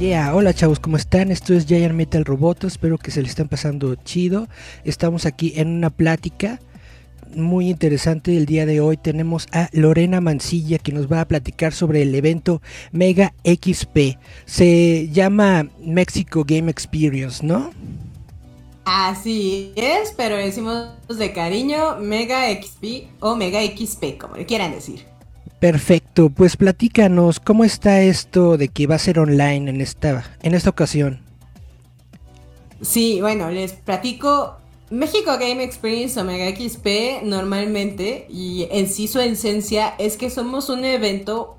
Yeah, hola chavos, ¿cómo están? Esto es Giant Metal Roboto, espero que se le estén pasando chido. Estamos aquí en una plática muy interesante el día de hoy. Tenemos a Lorena Mancilla que nos va a platicar sobre el evento Mega XP. Se llama Mexico Game Experience, ¿no? Así es, pero decimos de cariño Mega XP o Mega XP, como le quieran decir. Perfecto, pues platícanos, ¿cómo está esto de que va a ser online en esta, en esta ocasión? Sí, bueno, les platico. México Game Experience o Mega XP normalmente, y en sí su esencia es que somos un evento,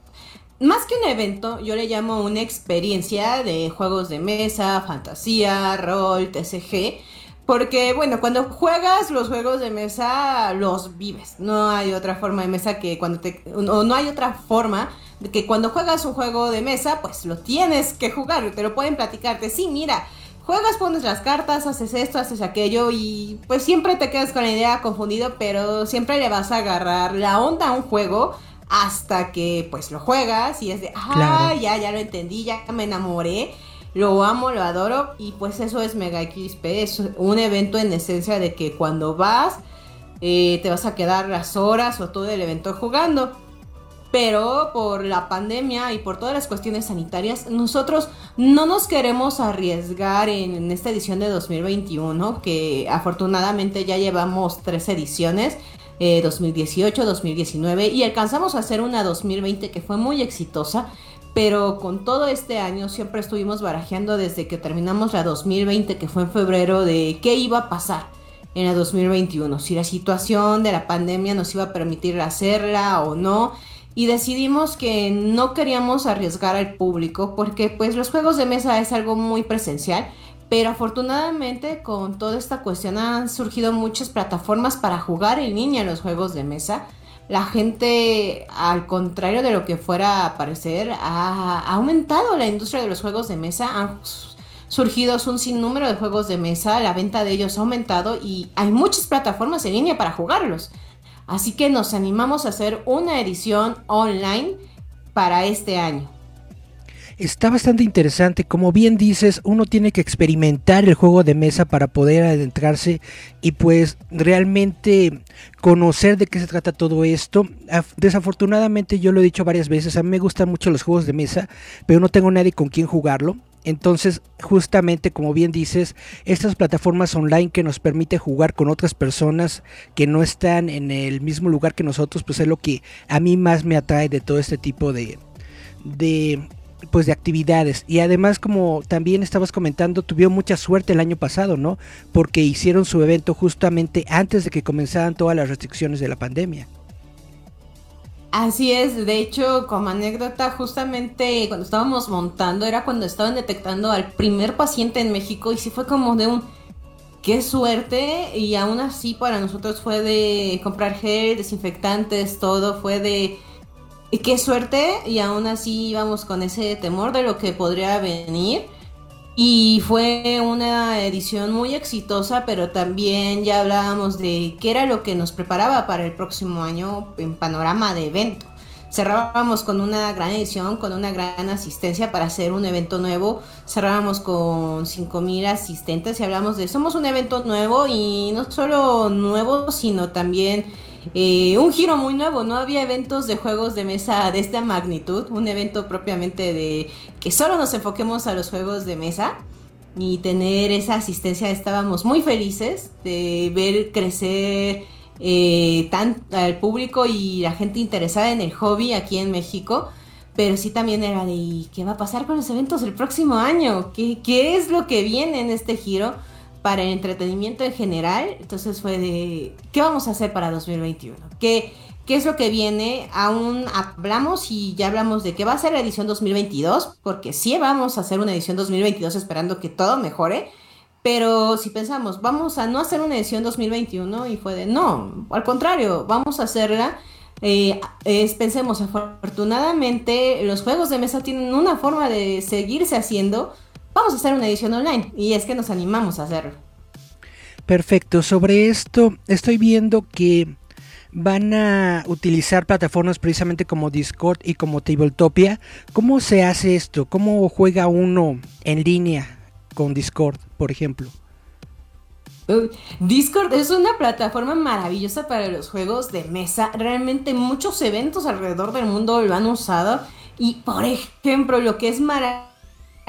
más que un evento, yo le llamo una experiencia de juegos de mesa, fantasía, rol, TCG, porque, bueno, cuando juegas los juegos de mesa, los vives. No hay otra forma de mesa que cuando te. O no hay otra forma de que cuando juegas un juego de mesa, pues lo tienes que jugar. Te lo pueden platicarte. Sí, mira, juegas, pones las cartas, haces esto, haces aquello. Y pues siempre te quedas con la idea confundido, pero siempre le vas a agarrar la onda a un juego hasta que pues lo juegas y es de, ah, ya, ya lo entendí, ya me enamoré lo amo, lo adoro y pues eso es Mega XP, es un evento en esencia de que cuando vas eh, te vas a quedar las horas o todo el evento jugando. Pero por la pandemia y por todas las cuestiones sanitarias, nosotros no nos queremos arriesgar en, esta edición de 2021, que afortunadamente ya llevamos tres ediciones, 2018, eh, 2019, y alcanzamos a hacer una 2020 que fue muy exitosa pero con todo este año siempre estuvimos barajeando desde que terminamos la 2020, que fue en febrero, de qué iba a pasar en la 2021, si la situación de la pandemia nos iba a permitir hacerla o no. Y decidimos que no queríamos arriesgar al público porque pues los juegos de mesa es algo muy presencial, pero afortunadamente con toda esta cuestión han surgido muchas plataformas para jugar en línea los juegos de mesa la gente, al contrario de lo que fuera a parecer, ha, aumentado la industria de los juegos de mesa. Han surgido un sinnúmero de juegos de mesa, la venta de ellos ha aumentado y hay muchas plataformas en línea para jugarlos. Así que nos animamos a hacer una edición online para este año está bastante interesante. Como bien dices, uno tiene que experimentar el juego de mesa para poder adentrarse y pues realmente conocer de qué se trata todo esto. Desafortunadamente yo lo he dicho varias veces, a mí me gustan mucho los juegos de mesa, pero no tengo nadie con quien jugarlo. Entonces, justamente como bien dices, estas plataformas online que nos permite jugar con otras personas que no están en el mismo lugar que nosotros, pues es lo que a mí más me atrae de todo este tipo de, de pues de actividades. Y además como también estabas comentando tuvieron mucha suerte el año pasado no porque hicieron su evento justamente antes de que comenzaran todas las restricciones de la pandemia. Así es, de hecho, como anécdota, justamente cuando estábamos montando era cuando estaban detectando al primer paciente en México y sí fue como de un qué suerte y aún así para nosotros fue de comprar gel, desinfectantes, todo fue de y qué suerte, y aún así íbamos con ese temor de lo que podría venir. Y fue una edición muy exitosa, pero también ya hablábamos de qué era lo que nos preparaba para el próximo año en panorama de evento. Cerrábamos con una gran edición, con una gran asistencia para hacer un evento nuevo. Cerrábamos con 5.000 asistentes y hablamos de somos un evento nuevo y no solo nuevo, sino también eh, un giro muy nuevo, no había eventos de juegos de mesa de esta magnitud, un evento propiamente de que solo nos enfoquemos a los juegos de mesa y tener esa asistencia, estábamos muy felices de ver crecer eh, tan, al público y la gente interesada en el hobby aquí en México. Pero sí también era de, qué va a pasar con los eventos el próximo año? ¿Qué, qué es lo que viene en este giro para el entretenimiento en general? Entonces fue de, ¿qué vamos a hacer para 2021? ¿Qué, qué es lo que viene? Aún hablamos y ya hablamos de que va a ser la edición 2022, porque sí vamos a hacer una edición 2022 esperando que todo mejore. Pero si pensamos, vamos a no hacer una edición 2021 y fue de, no, al contrario, vamos a hacerla. Eh, pensemos, afortunadamente los juegos de mesa tienen una forma de seguirse haciendo. Vamos a hacer una edición online y es que nos animamos a hacerlo. Perfecto, sobre esto estoy viendo que van a utilizar plataformas precisamente como Discord y como Tabletopia. ¿Cómo se hace esto? ¿Cómo juega uno en línea con Discord, por ejemplo. Discord es una plataforma maravillosa para los juegos de mesa. Realmente muchos eventos alrededor del mundo lo han usado. Y por ejemplo, lo que es maravilloso,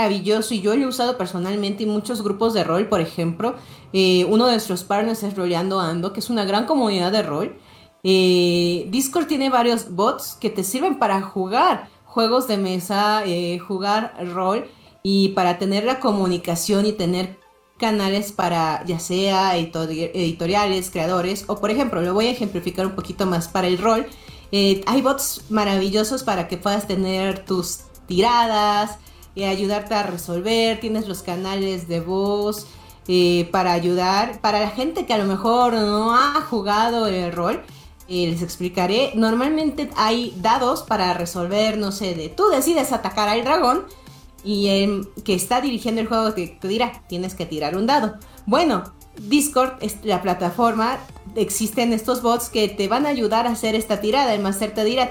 y yo lo he usado personalmente en muchos grupos de rol, por ejemplo, eh, uno de nuestros partners es Roleando Ando, que es una gran comunidad de rol. Eh, Discord tiene varios bots que te sirven para jugar juegos de mesa, eh, jugar rol y para tener la comunicación y tener canales para ya sea editoriales, creadores o por ejemplo, lo voy a ejemplificar un poquito más para el rol. Eh, hay bots maravillosos para que puedas tener tus tiradas, y ayudarte a resolver, tienes los canales de voz eh, para ayudar, para la gente que a lo mejor no ha jugado el rol. Eh, les explicaré, normalmente hay dados para resolver, no sé, de tú decides atacar al dragón y el que está dirigiendo el juego te, te dirá, tienes que tirar un dado. Bueno, Discord es la plataforma, existen estos bots que te van a ayudar a hacer esta tirada. El máster te dirá,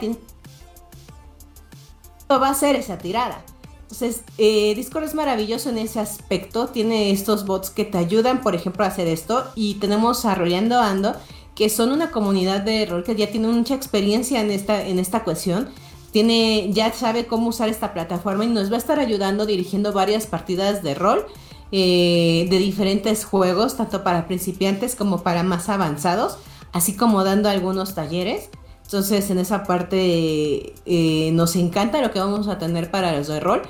va a hacer esa tirada. Entonces, eh, Discord es maravilloso en ese aspecto. Tiene estos bots que te ayudan, por ejemplo, a hacer esto. Y tenemos a Roleando Ando, que son una comunidad de rol que ya tiene mucha experiencia en esta, en esta cuestión tiene, ya sabe cómo usar esta plataforma y nos va a estar ayudando dirigiendo varias partidas de rol eh, de diferentes juegos, tanto para principiantes como para más avanzados, así como dando algunos talleres. Entonces en esa parte eh, nos encanta lo que vamos a tener para los de rol.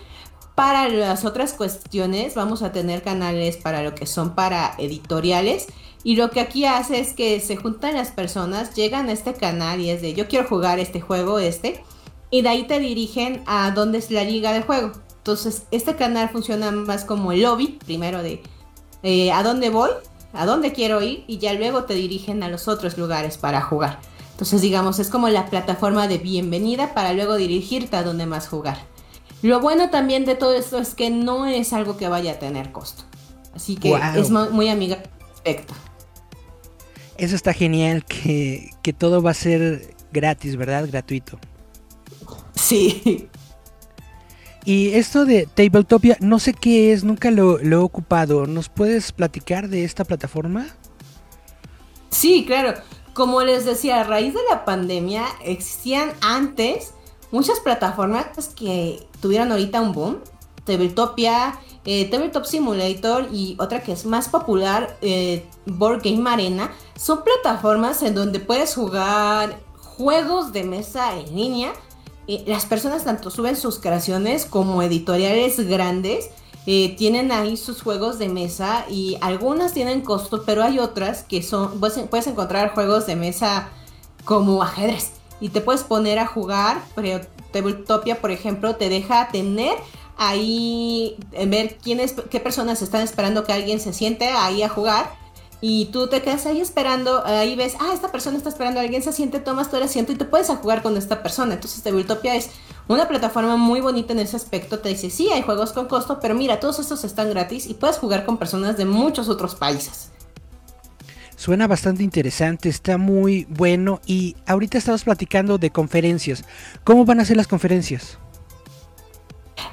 Para las otras cuestiones vamos a tener canales para lo que son para editoriales. Y lo que aquí hace es que se juntan las personas, llegan a este canal y es de yo quiero jugar este juego, este y de ahí te dirigen a dónde es la liga de juego. Entonces, este canal funciona más como el lobby, primero de eh, a dónde voy, a dónde quiero ir, y ya luego te dirigen a los otros lugares para jugar. Entonces, digamos, es como la plataforma de bienvenida para luego dirigirte a dónde más jugar. Lo bueno también de todo esto es que no es algo que vaya a tener costo. Así que es muy amiga perfecto. Eso está genial, que, que todo va a ser gratis, ¿verdad? Gratuito. Sí. Y esto de Tabletopia, no sé qué es, nunca lo, he ocupado. ¿Nos puedes platicar de esta plataforma? Sí, claro. Como les decía, a raíz de la pandemia existían antes muchas plataformas que tuvieron ahorita un boom. Tabletopia, eh, Tabletop Simulator y otra que es más popular, eh, Board Game Arena. Son plataformas en donde puedes jugar juegos de mesa en línea las personas tanto suben sus creaciones como editoriales grandes. Eh, tienen ahí sus juegos de mesa y algunas tienen costo, pero hay otras que son, puedes, encontrar juegos de mesa como ajedrez y te puedes poner a jugar, pero Tabletopia, por ejemplo, te deja tener ahí, ver quiénes, qué personas están esperando que alguien se siente ahí a jugar y tú te quedas ahí esperando, ahí ves, ah, esta persona está esperando, alguien se siente, tomas tu asiento y te puedes a jugar con esta persona. Entonces, Tabletopia es una plataforma muy bonita en ese aspecto. Te dice, sí, hay juegos con costo, pero mira, todos estos están gratis y puedes jugar con personas de muchos otros países. Suena bastante interesante, está muy bueno y ahorita estamos platicando de conferencias. ¿Cómo van a ser las conferencias?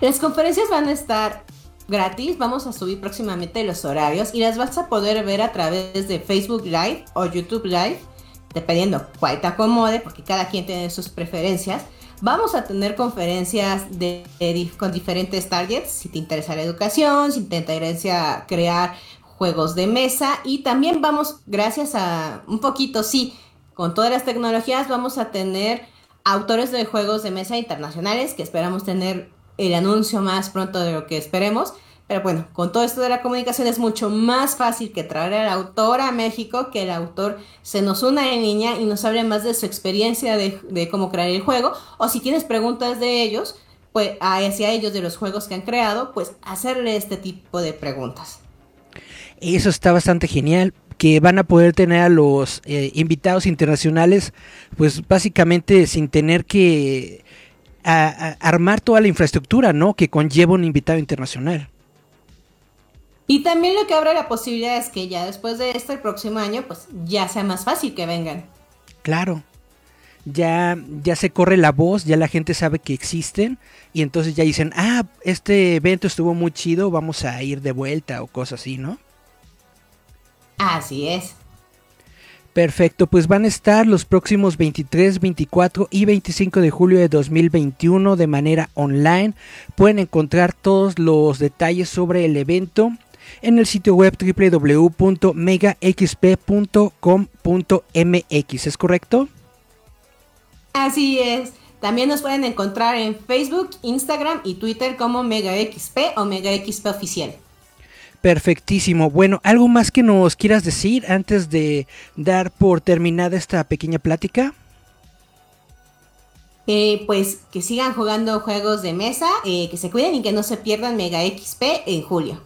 Las conferencias van a estar gratis. Vamos a subir próximamente los horarios y las vas a poder ver a través de Facebook Live o YouTube Live, dependiendo cuál te acomode, porque cada quien tiene sus preferencias. Vamos a tener conferencias de, con diferentes targets, si te interesa la educación, si te interesa crear juegos de mesa y también vamos, gracias a un poquito, sí, con todas las tecnologías vamos a tener autores de juegos de mesa internacionales, que esperamos tener el anuncio más pronto de lo que esperemos. Pero bueno, con todo esto de la comunicación es mucho más fácil que traer al autor a México, que el autor se nos una en línea y nos hable más de su experiencia de, cómo crear el juego. O si tienes preguntas de ellos, pues hacia ellos de los juegos que han creado, pues hacerle este tipo de preguntas. Eso está bastante genial que van a poder tener a los eh, invitados internacionales, pues básicamente sin tener que armar toda la infraestructura, ¿no? Que conlleva un invitado internacional. Y también lo que abre la posibilidad es que ya después de esto, el próximo año, pues ya sea más fácil que vengan. Claro. Ya, ya se corre la voz, ya la gente sabe que existen y entonces ya dicen, ah, este evento estuvo muy chido, vamos a ir de vuelta o cosas así, ¿no? Así es. Perfecto, pues van a estar los próximos 23, 24 y 25 de julio de 2021 de manera online. Pueden encontrar todos los detalles sobre el evento en el sitio web www.megaxp.com.mx, ¿es correcto? Así es. También nos pueden encontrar en Facebook, Instagram y Twitter como MegaXP o MegaXP Oficial. Perfectísimo. Bueno, ¿algo más que nos quieras decir antes de dar por terminada esta pequeña plática? Eh, pues que sigan jugando juegos de mesa, eh, que se cuiden y que no se pierdan Mega XP en julio.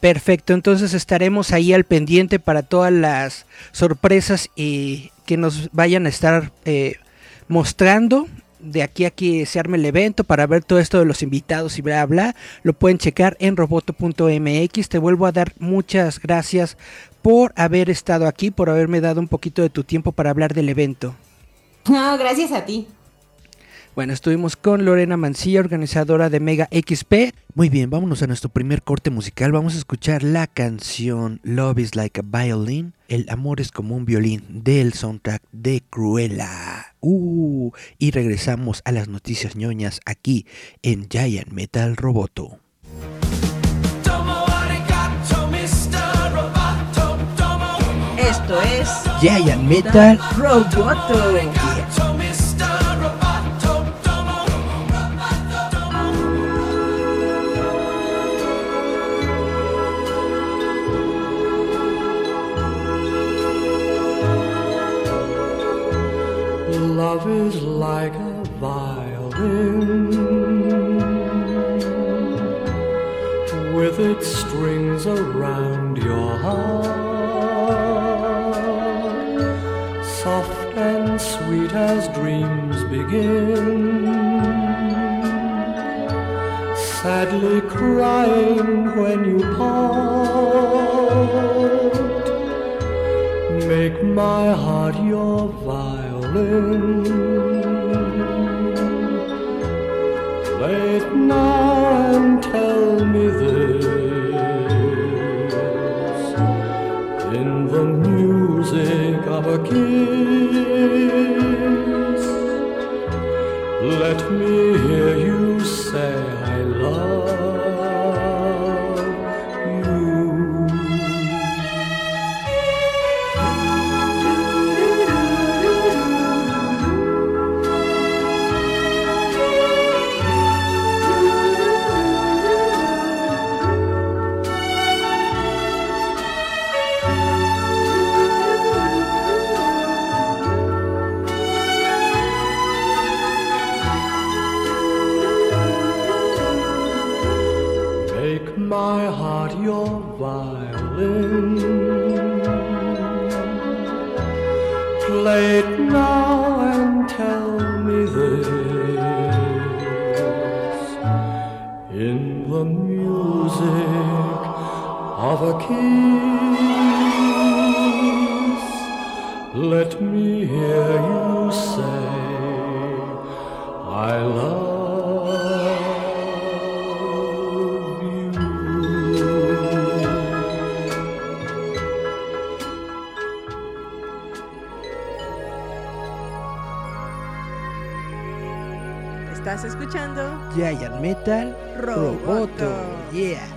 Perfecto, entonces estaremos ahí al pendiente para todas las sorpresas y que nos vayan a estar eh, mostrando de aquí a que se arme el evento para ver todo esto de los invitados y bla bla, lo pueden checar en roboto.mx. Te vuelvo a dar muchas gracias por haber estado aquí, por haberme dado un poquito de tu tiempo para hablar del evento. No, gracias a ti. Bueno, estuvimos con Lorena Mancilla, organizadora de Mega XP. Muy bien, vámonos a nuestro primer corte musical. Vamos a escuchar la canción Love is Like a Violin. El amor es como un violín del soundtrack de Cruella. Uh, y regresamos a las noticias ñoñas aquí en Giant Metal Roboto. Esto es Giant Metal Roboto. Love is like a violin with its strings around your heart, soft and sweet as dreams begin. Sadly crying when you part, make my heart your violin It now and tell me this in the music of a kiss. Let me hear you now and tell me this in the music of a kiss. Let me hear you say, I love. escuchando Giant Metal Roboto. Roboto. Yeah.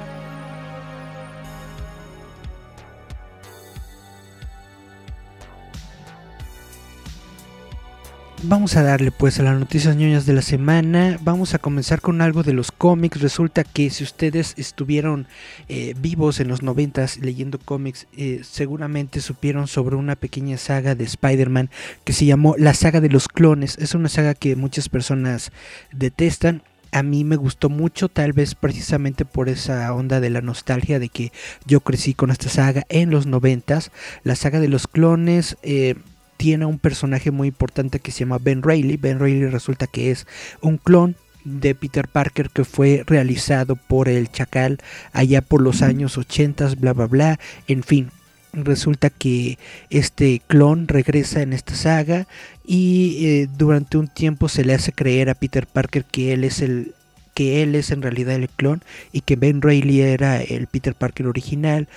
Vamos a darle pues a las noticias ñoñas de la semana. Vamos a comenzar con algo de los cómics. Resulta que si ustedes estuvieron eh, vivos en los noventas leyendo cómics, eh, seguramente supieron sobre una pequeña saga de Spider-Man que se llamó La saga de los clones. Es una saga que muchas personas detestan. A mí me gustó mucho, tal vez precisamente por esa onda de la nostalgia de que yo crecí con esta saga en los noventas. La saga de los clones... Eh, tiene un personaje muy importante que se llama Ben Reilly. Ben Reilly resulta que es un clon de Peter Parker que fue realizado por el Chacal allá por los años 80, bla bla bla. En fin, resulta que este clon regresa en esta saga y eh, durante un tiempo se le hace creer a Peter Parker que él es el que él es en realidad el clon y que Ben Reilly era el Peter Parker original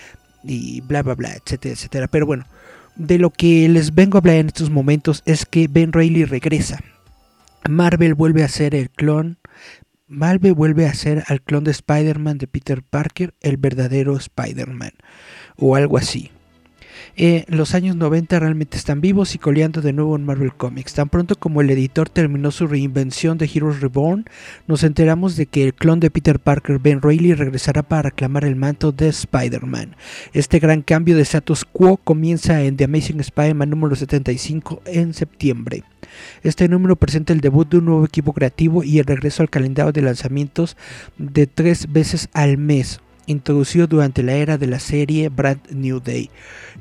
y bla bla bla, etcétera, etcétera. Pero bueno, de lo que les vengo a hablar en estos momentos es que Ben Reilly regresa. Marvel vuelve a ser el clon. Marvel vuelve a ser al clon de Spider-Man de Peter Parker, el verdadero Spider-Man. O algo así. Eh, los años 90 realmente están vivos y coleando de nuevo en Marvel Comics. Tan pronto como el editor terminó su reinvención de Heroes Reborn, nos enteramos de que el clon de Peter Parker, Ben Reilly, regresará para reclamar el manto de Spider-Man. Este gran cambio de status quo comienza en The Amazing Spider-Man número 75 en septiembre. Este número presenta el debut de un nuevo equipo creativo y el regreso al calendario de lanzamientos de tres veces al mes, introducido durante la era de la serie Brand New Day.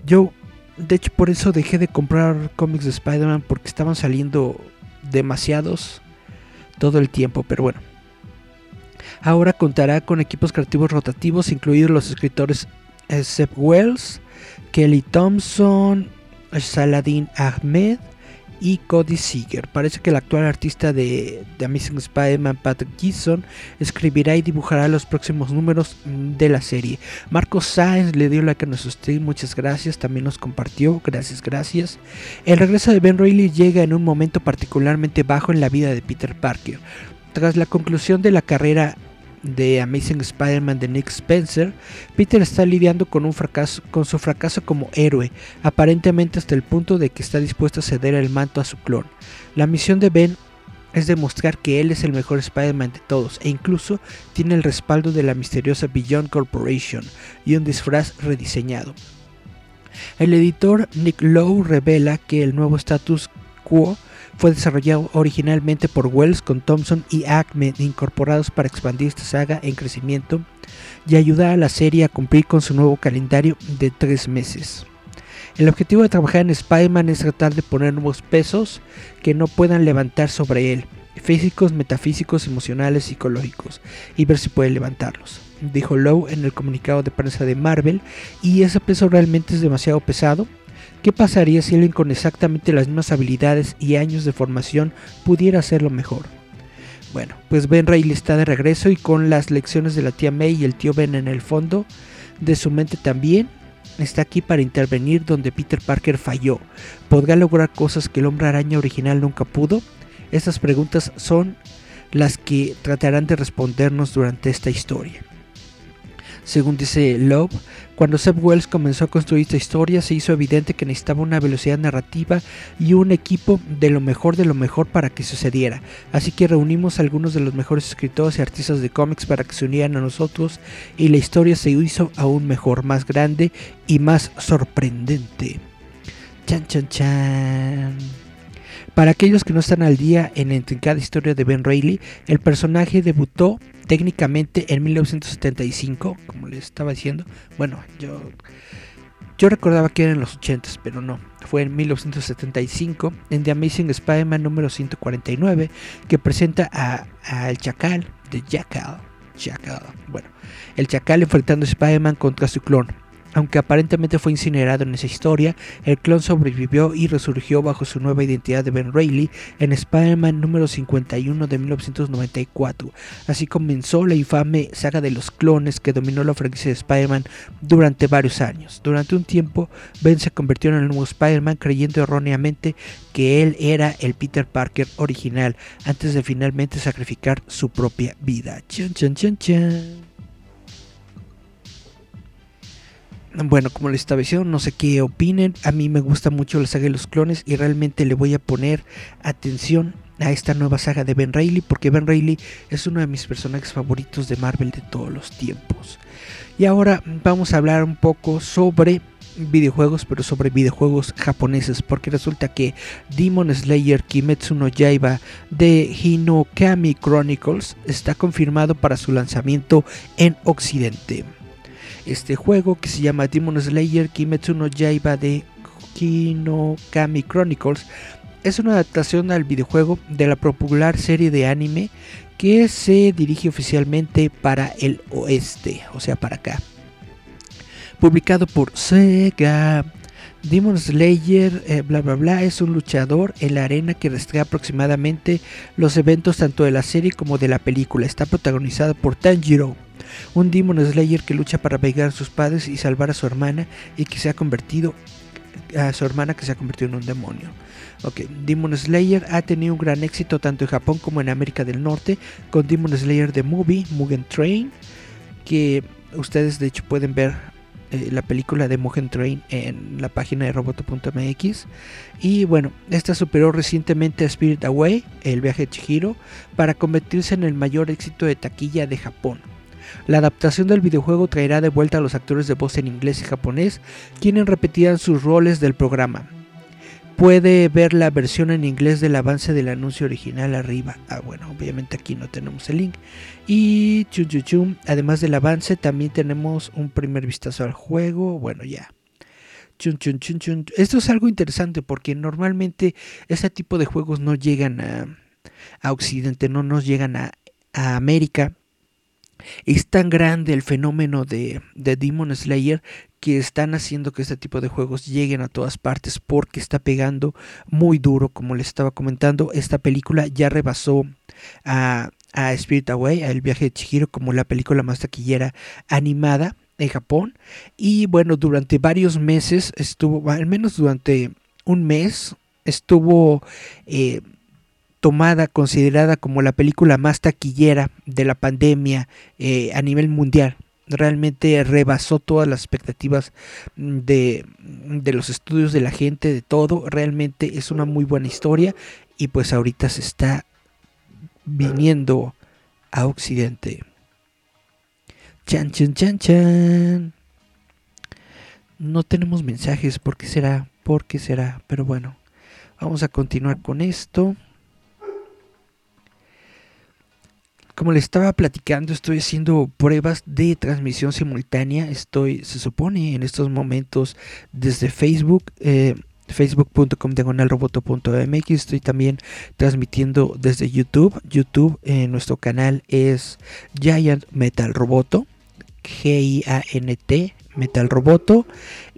Yo, de hecho, por eso dejé de comprar cómics de Spider-Man porque estaban saliendo demasiados todo el tiempo, pero bueno. Ahora contará con equipos creativos rotativos, incluidos los escritores Seth Wells, Kelly Thompson, Saladin Ahmed, y Cody Seeger. Parece que el actual artista de, The Amazing Spider-Man, Patrick Gibson, escribirá y dibujará los próximos números de la serie. Marcos Sáenz le dio like a nuestro stream, muchas gracias, también nos compartió, gracias, gracias. El regreso de Ben Reilly llega en un momento particularmente bajo en la vida de Peter Parker. Tras la conclusión de la carrera de Amazing Spider-Man de Nick Spencer, Peter está lidiando con, un fracaso, con su fracaso como héroe, aparentemente hasta el punto de que está dispuesto a ceder el manto a su clon. La misión de Ben es demostrar que él es el mejor Spider-Man de todos e incluso tiene el respaldo de la misteriosa Beyond Corporation y un disfraz rediseñado. El editor Nick Lowe revela que el nuevo status quo fue desarrollado originalmente por Wells con Thompson y Acme incorporados para expandir esta saga en crecimiento y ayudar a la serie a cumplir con su nuevo calendario de tres meses. El objetivo de trabajar en Spider-Man es tratar de poner nuevos pesos que no puedan levantar sobre él, físicos, metafísicos, emocionales, psicológicos, y ver si puede levantarlos, dijo Lowe en el comunicado de prensa de Marvel, y ese peso realmente es demasiado pesado, ¿Qué pasaría si alguien con exactamente las mismas habilidades y años de formación pudiera hacerlo mejor? Bueno, pues Ben Reilly está de regreso y con las lecciones de la tía May y el tío Ben en el fondo de su mente también, está aquí para intervenir donde Peter Parker falló. ¿Podrá lograr cosas que el hombre araña original nunca pudo? Estas preguntas son las que tratarán de respondernos durante esta historia. Según dice Love, cuando Seb Wells comenzó a construir esta historia, se hizo evidente que necesitaba una velocidad narrativa y un equipo de lo mejor de lo mejor para que sucediera. Así que reunimos a algunos de los mejores escritores y artistas de cómics para que se unieran a nosotros y la historia se hizo aún mejor, más grande y más sorprendente. Chan chan chan. Para aquellos que no están al día en la intrincada historia de Ben Reilly, el personaje debutó técnicamente en 1975, como les estaba diciendo. Bueno, yo, yo recordaba que era en los 80s, pero no. Fue en 1975 en The Amazing Spider-Man número 149, que presenta al Chacal de Jackal. Jackal. Bueno, el Chacal enfrentando a Spider-Man contra su clon. Aunque aparentemente fue incinerado en esa historia, el clon sobrevivió y resurgió bajo su nueva identidad de Ben Reilly en Spider-Man número 51 de 1994. Así comenzó la infame saga de los clones que dominó la franquicia de Spider-Man durante varios años. Durante un tiempo, Ben se convirtió en el nuevo Spider-Man creyendo erróneamente que él era el Peter Parker original antes de finalmente sacrificar su propia vida. Chan, chan, chan, chan. Bueno, como les estaba diciendo, no sé qué opinen. A mí me gusta mucho la saga de los clones y realmente le voy a poner atención a esta nueva saga de Ben Reilly porque Ben Reilly es uno de mis personajes favoritos de Marvel de todos los tiempos. Y ahora vamos a hablar un poco sobre videojuegos, pero sobre videojuegos japoneses, porque resulta que Demon Slayer Kimetsu no Yaiba de Hinokami Chronicles está confirmado para su lanzamiento en Occidente. Este juego que se llama Demon Slayer Kimetsu no Yaiba de Hinokami Chronicles es una adaptación al videojuego de la popular serie de anime que se dirige oficialmente para el oeste, o sea, para acá publicado por Sega. Demon Slayer, eh, bla bla bla, es un luchador en la arena que restringe aproximadamente los eventos tanto de la serie como de la película. Está protagonizada por Tanjiro, un Demon Slayer que lucha para vengar a sus padres y salvar a su hermana y que se ha convertido a su hermana que se ha convertido en un demonio. Ok, Demon Slayer ha tenido un gran éxito tanto en Japón como en América del Norte con Demon Slayer The Movie, Mugen Train, que ustedes de hecho pueden ver eh, la película de Mugen Train en la página de roboto.mx. Y bueno, esta superó recientemente a Spirit Away, el viaje de Chihiro, para convertirse en el mayor éxito de taquilla de Japón. La adaptación del videojuego traerá de vuelta a los actores de voz en inglés y japonés, quienes repetirán sus roles del programa puede ver la versión en inglés del avance del anuncio original arriba. Ah, bueno, obviamente aquí no tenemos el link. Y chum, chum, chum, además del avance, también tenemos un primer vistazo al juego. Bueno, ya. Chun, chun, chun. Esto es algo interesante porque normalmente ese tipo de juegos no llegan a, Occidente, no nos llegan a América. Es tan grande el fenómeno de, de Demon Slayer que están haciendo que este tipo de juegos lleguen a todas partes porque está pegando muy duro, como les estaba comentando. Esta película ya rebasó a, a Spirit Away, a El viaje de Chihiro, como la película más taquillera animada en Japón. Y bueno, durante varios meses estuvo, al menos durante un mes, estuvo eh, tomada, considerada como la película más taquillera de la pandemia eh, a nivel mundial realmente rebasó todas las expectativas de, de, los estudios de la gente, de todo. Realmente es una muy buena historia y pues ahorita se está viniendo a Occidente. Chan, chan, chan, chan. No tenemos mensajes, ¿por qué será? ¿Por qué será? Pero bueno, vamos a continuar con esto. Como les estaba platicando, estoy haciendo pruebas de transmisión simultánea. Estoy, se supone, en estos momentos desde Facebook. Eh, facebook.com diagonalroboto.mx estoy también transmitiendo desde YouTube YouTube en nuestro canal es Giant Metal Roboto G-I-A-N-T Metal Roboto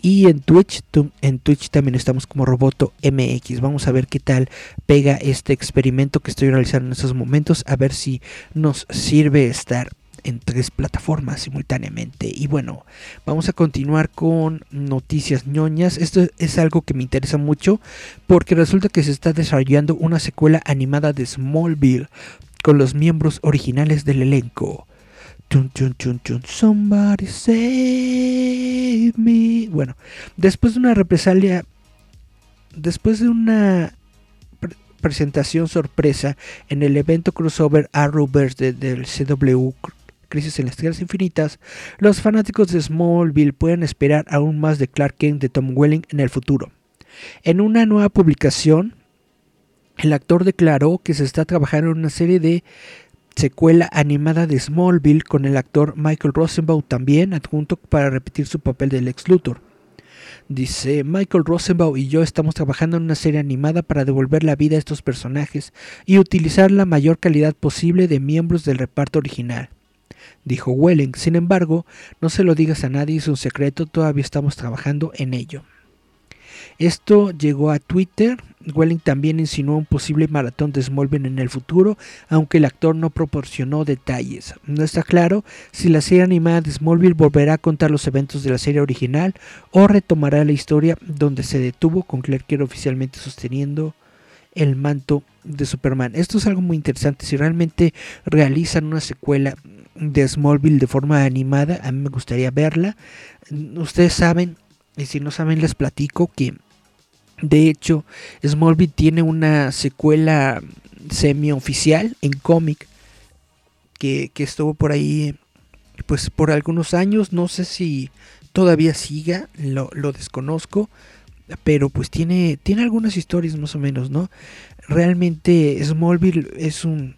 y en Twitch, en Twitch también estamos como Roboto MX. Vamos a ver qué tal pega este experimento que estoy realizando en estos momentos. A ver si nos sirve estar en tres plataformas simultáneamente. Y bueno, vamos a continuar con noticias ñoñas. Esto es algo que me interesa mucho porque resulta que se está desarrollando una secuela animada de Smallville con los miembros originales del elenco. Somebody save me. Bueno, después de una represalia, después de una presentación sorpresa en el evento crossover Arrowverse del CW Crisis en las Tierras Infinitas, los fanáticos de Smallville pueden esperar aún más de Clark Kent de Tom Welling en el futuro. En una nueva publicación, el actor declaró que se está trabajando en una serie de secuela animada de Smallville con el actor Michael Rosenbaum también adjunto para repetir su papel del ex Luthor. Dice, Michael Rosenbaum y yo estamos trabajando en una serie animada para devolver la vida a estos personajes y utilizar la mayor calidad posible de miembros del reparto original. Dijo Welling, sin embargo, no se lo digas a nadie, es un secreto, todavía estamos trabajando en ello. Esto llegó a Twitter. Welling también insinuó un posible maratón de Smallville en el futuro, aunque el actor no proporcionó detalles. No está claro si la serie animada de Smallville volverá a contar los eventos de la serie original o retomará la historia donde se detuvo, con Clark oficialmente sosteniendo el manto de Superman. Esto es algo muy interesante. Si realmente realizan una secuela de Smallville de forma animada, a mí me gustaría verla. Ustedes saben, y si no saben les platico que de hecho Smallville tiene una secuela semi-oficial en cómic que, estuvo por ahí pues por algunos años. No sé si todavía siga, lo, desconozco pero pues tiene, tiene algunas historias más o menos, ¿no? Realmente Smallville es un,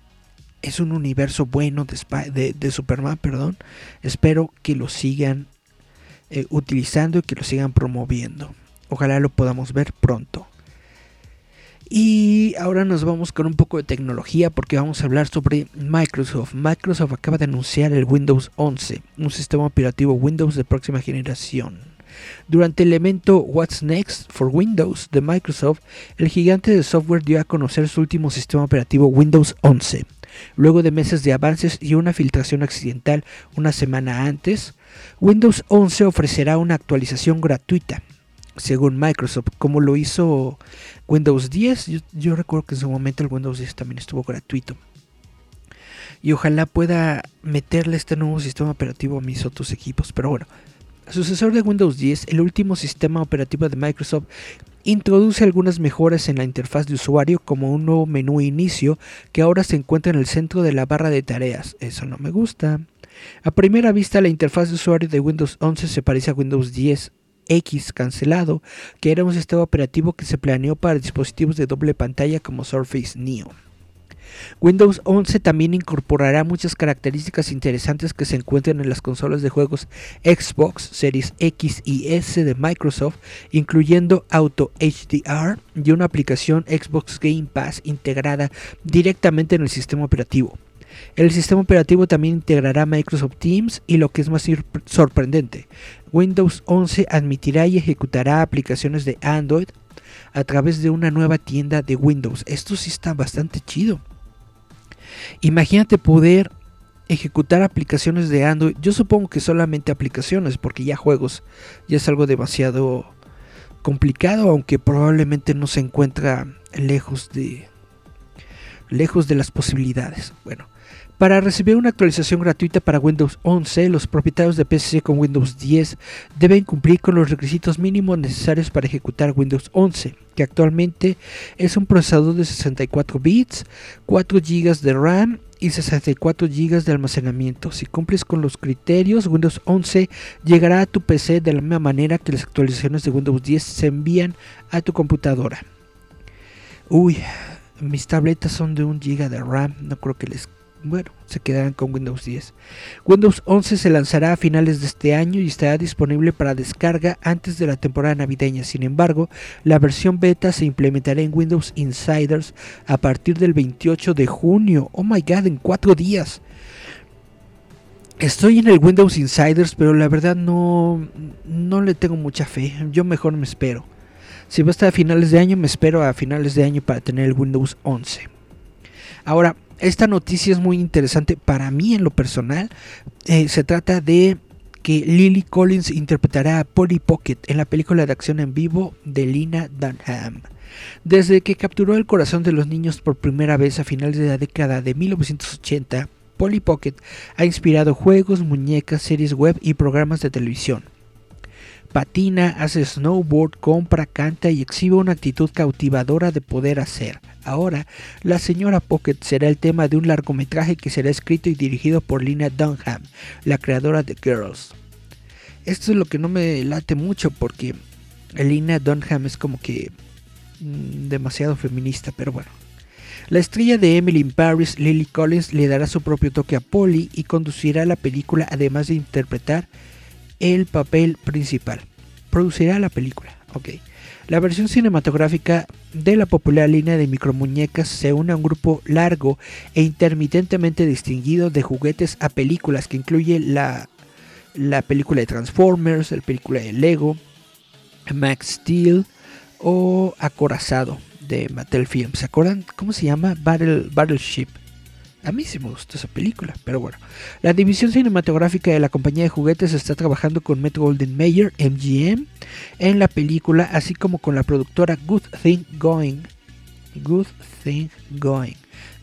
es un universo bueno de, de, Superman, perdón. Espero que lo sigan eh, utilizando y que lo sigan promoviendo. Ojalá lo podamos ver pronto. Y ahora nos vamos con un poco de tecnología porque vamos a hablar sobre Microsoft. Microsoft acaba de anunciar el Windows 11, un sistema operativo Windows de próxima generación. Durante el evento What's Next for Windows de Microsoft, el gigante de software dio a conocer su último sistema operativo Windows 11. Luego de meses de avances y una filtración accidental una semana antes, Windows 11 ofrecerá una actualización gratuita, según Microsoft, como lo hizo Windows 10. Yo, recuerdo que en su momento el Windows 10 también estuvo gratuito. Y ojalá pueda meterle este nuevo sistema operativo a mis otros equipos. Pero bueno, sucesor de Windows 10, el último sistema operativo de Microsoft introduce algunas mejoras en la interfaz de usuario como un nuevo menú inicio que ahora se encuentra en el centro de la barra de tareas. Eso no me gusta. A primera vista la interfaz de usuario de Windows 11 se parece a Windows 10 X cancelado, que era un sistema operativo que se planeó para dispositivos de doble pantalla como Surface Neo. Windows 11 también incorporará muchas características interesantes que se encuentran en las consolas de juegos Xbox Series X y S de Microsoft, incluyendo Auto HDR y una aplicación Xbox Game Pass integrada directamente en el sistema operativo. El sistema operativo también integrará Microsoft Teams y lo que es más sorprendente, Windows 11 admitirá y ejecutará aplicaciones de Android a través de una nueva tienda de Windows. Esto sí está bastante chido. Imagínate poder ejecutar aplicaciones de Android. Yo supongo que solamente aplicaciones, porque ya juegos ya es algo demasiado complicado, aunque probablemente no se encuentra lejos de lejos de las posibilidades. Bueno, para recibir una actualización gratuita para Windows 11, los propietarios de PC con Windows 10 deben cumplir con los requisitos mínimos necesarios para ejecutar Windows 11, que actualmente es un procesador de 64 bits, 4 GB de RAM y 64 GB de almacenamiento. Si cumples con los criterios, Windows 11 llegará a tu PC de la misma manera que las actualizaciones de Windows 10 se envían a tu computadora. Uy, mis tabletas son de 1 GB de RAM, no creo que les bueno, se quedarán con Windows 10. Windows 11 se lanzará a finales de este año y estará disponible para descarga antes de la temporada navideña. Sin embargo, la versión beta se implementará en Windows Insiders a partir del 28 de junio. Oh my god, en cuatro días. Estoy en el Windows Insiders, pero la verdad no, no le tengo mucha fe. Yo mejor me espero. Si va a estar a finales de año, me espero a finales de año para tener el Windows 11. Ahora, esta noticia es muy interesante para mí en lo personal. Eh, se trata de que Lily Collins interpretará a Polly Pocket en la película de acción en vivo de Lina Dunham. Desde que capturó el corazón de los niños por primera vez a finales de la década de 1980, Polly Pocket ha inspirado juegos, muñecas, series web y programas de televisión patina, hace snowboard, compra, canta y exhibe una actitud cautivadora de poder hacer. Ahora, La Señora Pocket será el tema de un largometraje que será escrito y dirigido por Lina Dunham, la creadora de Girls. Esto es lo que no me late mucho porque Lina Dunham es como que mm, demasiado feminista, pero bueno. La estrella de Emily in Paris, Lily Collins, le dará su propio toque a Polly y conducirá la película además de interpretar el papel principal. Producirá la película, ok. La versión cinematográfica de la popular línea de micromuñecas se une a un grupo largo e intermitentemente distinguido de juguetes a películas que incluye la, la película de Transformers, la película de Lego, Max Steel o Acorazado de Mattel Films. ¿Se acuerdan cómo se llama? Battle, Battleship. A mí sí me gustó esa película, pero bueno. La división cinematográfica de la compañía de juguetes está trabajando con Metro Golden Mayer, MGM, en la película, así como con la productora Good Thing Going. Good Thing Going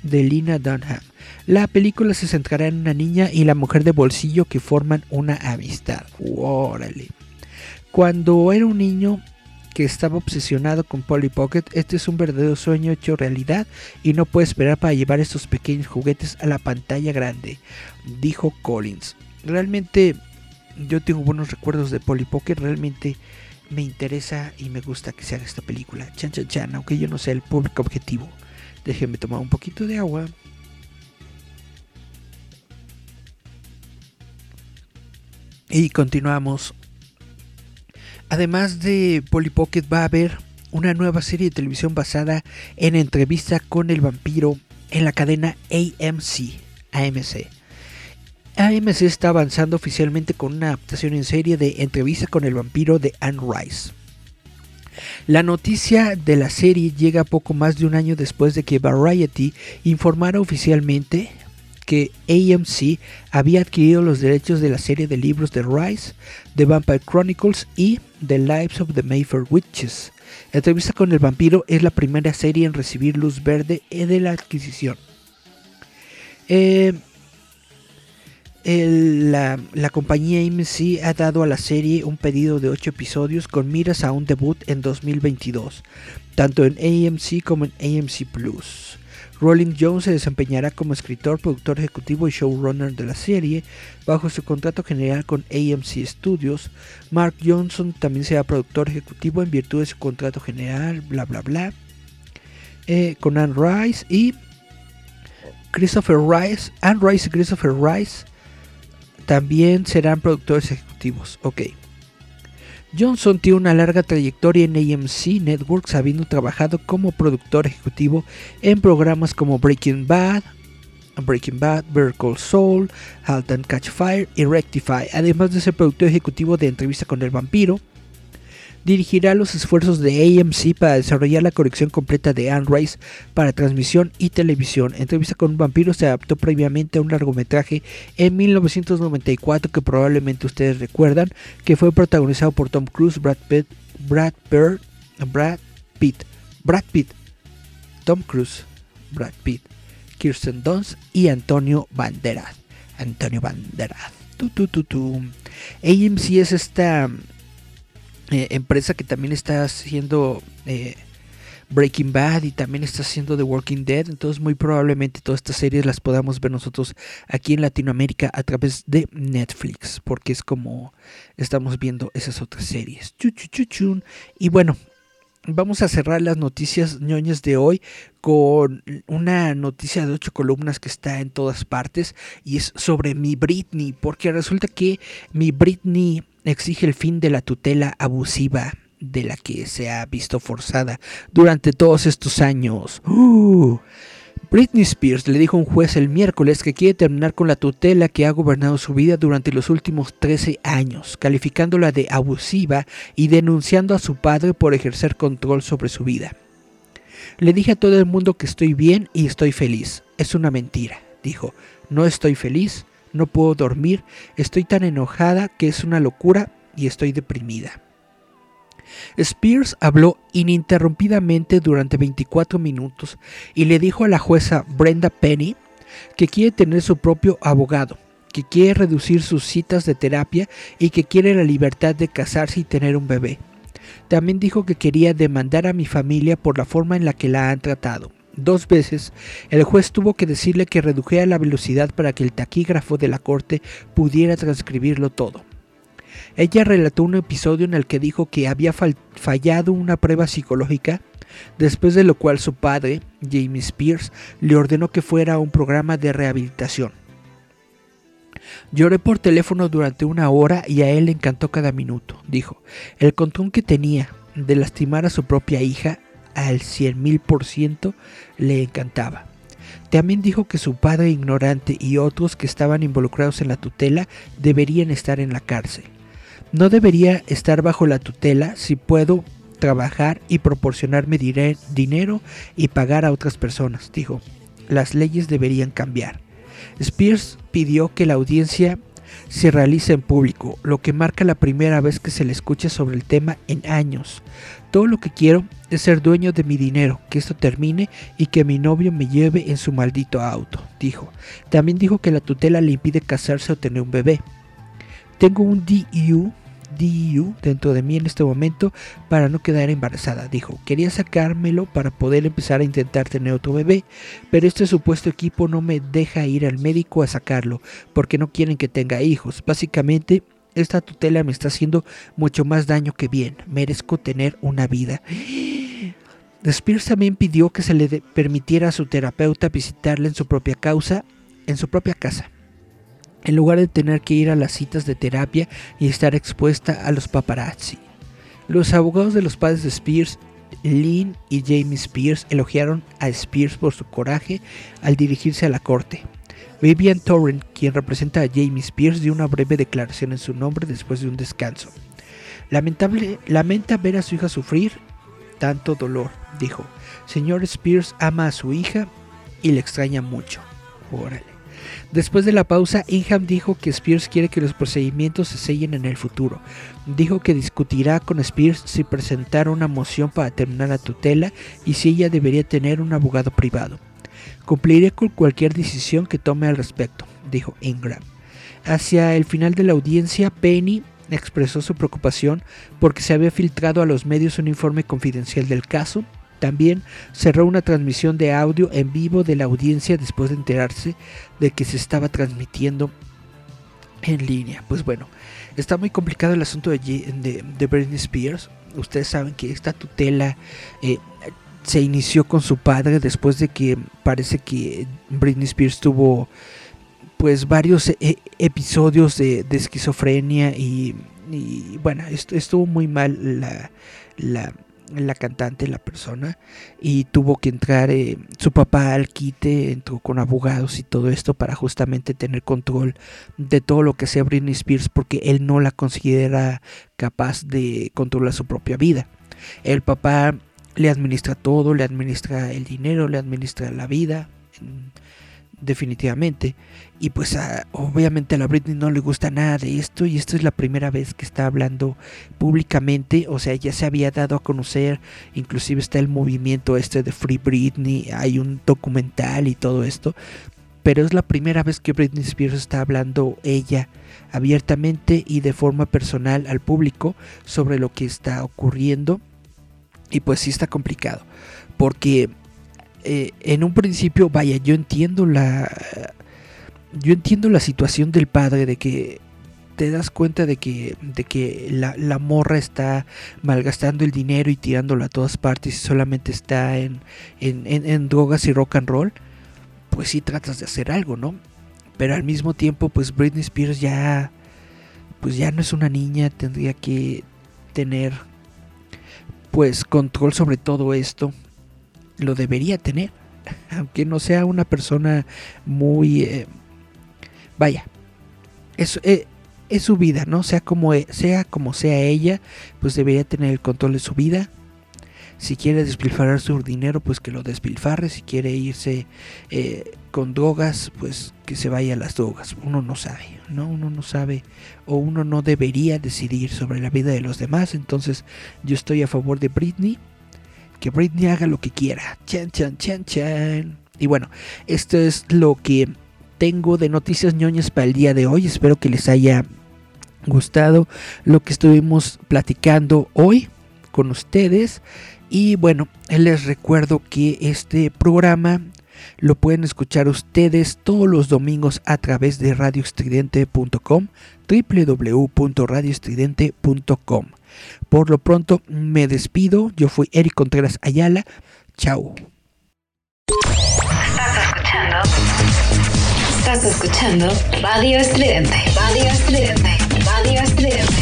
de Lina Dunham. La película se centrará en una niña y la mujer de bolsillo que forman una amistad. Órale. Cuando era un niño que estaba obsesionado con Polly Pocket, este es un verdadero sueño hecho realidad y no puede esperar para llevar estos pequeños juguetes a la pantalla grande, dijo Collins. Realmente yo tengo buenos recuerdos de Polly Pocket, realmente me interesa y me gusta que se haga esta película. Chan chan chan, aunque yo no sea el público objetivo. Déjenme tomar un poquito de agua. Y continuamos. Además de Polly Pocket va a haber una nueva serie de televisión basada en entrevista con el vampiro en la cadena AMC. AMC. AMC está avanzando oficialmente con una adaptación en serie de Entrevista con el vampiro de Anne Rice. La noticia de la serie llega poco más de un año después de que Variety informara oficialmente que AMC había adquirido los derechos de la serie de libros de Rice, The Vampire Chronicles y The Lives of the Mayfair Witches. Entrevista con el vampiro es la primera serie en recibir luz verde de la adquisición. Eh, la, la, compañía AMC ha dado a la serie un pedido de 8 episodios con miras a un debut en 2022, tanto en AMC como en AMC Plus. Rolling Jones se desempeñará como escritor, productor ejecutivo y showrunner de la serie bajo su contrato general con AMC Studios. Mark Johnson también será productor ejecutivo en virtud de su contrato general, bla bla bla. Eh, con Anne Rice y Christopher Rice. Anne Rice y Christopher Rice también serán productores ejecutivos. Ok. Johnson tiene una larga trayectoria en AMC Networks, habiendo trabajado como productor ejecutivo en programas como Breaking Bad, Breaking Bad, Better Call Saul, Halt and Catch Fire y Rectify, además de ser productor ejecutivo de Entrevista con el Vampiro, dirigirá los esfuerzos de AMC para desarrollar la colección completa de Anne Rice para transmisión y televisión. Entrevista con un vampiro se adaptó previamente a un largometraje en 1994 que probablemente ustedes recuerdan, que fue protagonizado por Tom Cruise, Brad Pitt, Brad Pitt, Brad Pitt, Brad Pitt, Tom Cruise, Brad Pitt, Kirsten Dunst y Antonio Banderas. Antonio Banderas. Tu, tu, tu, tu. AMC es esta eh, empresa que también está haciendo eh, Breaking Bad y también está haciendo The Walking Dead. Entonces muy probablemente todas estas series las podamos ver nosotros aquí en Latinoamérica a través de Netflix. Porque es como estamos viendo esas otras series. Y bueno, Vamos a cerrar las noticias ñoñas de hoy con una noticia de ocho columnas que está en todas partes y es sobre mi Britney, porque resulta que mi Britney exige el fin de la tutela abusiva de la que se ha visto forzada durante todos estos años. Uh. Britney Spears le dijo a un juez el miércoles que quiere terminar con la tutela que ha gobernado su vida durante los últimos 13 años, calificándola de abusiva y denunciando a su padre por ejercer control sobre su vida. Le dije a todo el mundo que estoy bien y estoy feliz. Es una mentira, dijo. No estoy feliz, no puedo dormir, estoy tan enojada que es una locura y estoy deprimida. Spears habló ininterrumpidamente durante 24 minutos y le dijo a la jueza Brenda Penny que quiere tener su propio abogado, que quiere reducir sus citas de terapia y que quiere la libertad de casarse y tener un bebé. También dijo que quería demandar a mi familia por la forma en la que la han tratado. Dos veces, el juez tuvo que decirle que redujera la velocidad para que el taquígrafo de la corte pudiera transcribirlo todo. Ella relató un episodio en el que dijo que había fallado una prueba psicológica, después de lo cual su padre, Jamie Spears, le ordenó que fuera a un programa de rehabilitación. Lloré por teléfono durante una hora y a él le encantó cada minuto, dijo. El control que tenía de lastimar a su propia hija al cien mil por ciento le encantaba. También dijo que su padre ignorante y otros que estaban involucrados en la tutela deberían estar en la cárcel. No debería estar bajo la tutela si puedo trabajar y proporcionarme dinero y pagar a otras personas, dijo. Las leyes deberían cambiar. Spears pidió que la audiencia se realice en público, lo que marca la primera vez que se le escucha sobre el tema en años. Todo lo que quiero de ser dueño de mi dinero, que esto termine y que mi novio me lleve en su maldito auto, dijo. También dijo que la tutela le impide casarse o tener un bebé. Tengo un DIU, DIU dentro de mí en este momento para no quedar embarazada, dijo. Quería sacármelo para poder empezar a intentar tener otro bebé, pero este supuesto equipo no me deja ir al médico a sacarlo porque no quieren que tenga hijos. Básicamente esta tutela me está haciendo mucho más daño que bien. Merezco tener una vida. Spears también pidió que se le permitiera a su terapeuta visitarle en su propia causa, en su propia casa, en lugar de tener que ir a las citas de terapia y estar expuesta a los paparazzi. Los abogados de los padres de Spears, Lynn y Jamie Spears, elogiaron a Spears por su coraje al dirigirse a la corte. Vivian Torrent, quien representa a Jamie Spears, dio una breve declaración en su nombre después de un descanso. Lamentable, lamenta ver a su hija sufrir tanto dolor, dijo. Señor Spears ama a su hija y le extraña mucho. Órale. Después de la pausa, Ingham dijo que Spears quiere que los procedimientos se sellen en el futuro. Dijo que discutirá con Spears si presentar una moción para terminar la tutela y si ella debería tener un abogado privado. Cumpliré con cualquier decisión que tome al respecto, dijo Ingram. Hacia el final de la audiencia, Penny expresó su preocupación porque se había filtrado a los medios un informe confidencial del caso. También cerró una transmisión de audio en vivo de la audiencia después de enterarse de que se estaba transmitiendo en línea. Pues bueno, está muy complicado el asunto de, de Britney Spears. Ustedes saben que esta tutela eh, se inició con su padre después de que parece que Britney Spears tuvo pues varios eh, episodios de, esquizofrenia y, y, bueno, est- estuvo muy mal la, la, la cantante, la persona, y tuvo que entrar eh, su papá al quite, entró con abogados y todo esto para justamente tener control de todo lo que sea Britney Spears porque él no la considera capaz de controlar su propia vida. El papá le administra todo, le administra el dinero, le administra la vida, mm, definitivamente. Y pues a- obviamente a la Britney no le gusta nada de esto y esta es la primera vez que está hablando públicamente, o sea, ya se había dado a conocer, inclusive está el movimiento este de Free Britney, hay un documental y todo esto, pero es la primera vez que Britney Spears está hablando ella abiertamente y de forma personal al público sobre lo que está ocurriendo y pues sí está complicado porque eh, en un principio vaya yo entiendo la yo entiendo la situación del padre de que te das cuenta de que, de que la, la morra está malgastando el dinero y tirándolo a todas partes y solamente está en, en, en- en drogas y rock and roll, pues sí tratas de hacer algo, ¿no? Pero al mismo tiempo, pues Britney Spears ya, pues ya no es una niña, tendría que tener, pues control sobre todo esto, lo debería tener, aunque no sea una persona muy, eh, vaya, es, eh, es su vida, ¿no? Sea como, e- sea como sea ella, pues debería tener el control de su vida. Si quiere despilfarrar su dinero, pues que lo despilfarre. Si quiere irse eh, con drogas, pues que se vaya a las drogas. Uno no sabe, ¿no? Uno no sabe o uno no debería decidir sobre la vida de los demás. Entonces yo estoy a favor de Britney. Que Britney haga lo que quiera. Chan, chan, chan, chan. Y bueno, esto es lo que tengo de noticias ñoñas para el día de hoy. Espero que les haya gustado lo que estuvimos platicando hoy con ustedes. Y bueno, les recuerdo que este programa lo pueden escuchar ustedes todos los domingos a través de radioestridente.com, www.radioestridente.com. Por lo pronto me despido, yo fui Eric Contreras Ayala, chao. Estás escuchando Radio Estridente. Radio Estridente. Radio Estridente.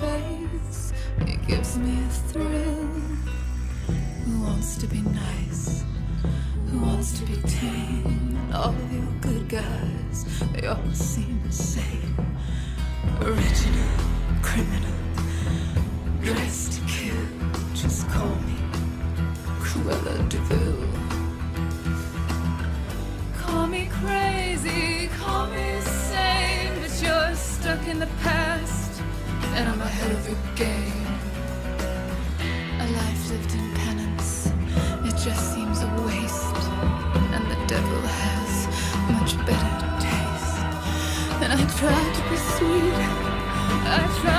Face, it gives me a thrill. Who wants to be nice? Who wants to be tame? And All of your good guys, they all seem the same. Original, criminal, dressed to kill. Just call me Cruella Deville. Call me crazy, call me sane, but you're stuck in the past, and I'm ahead of your game. A life lived in it just seems a waste, and the devil has much better taste. And I try to be sweet, I try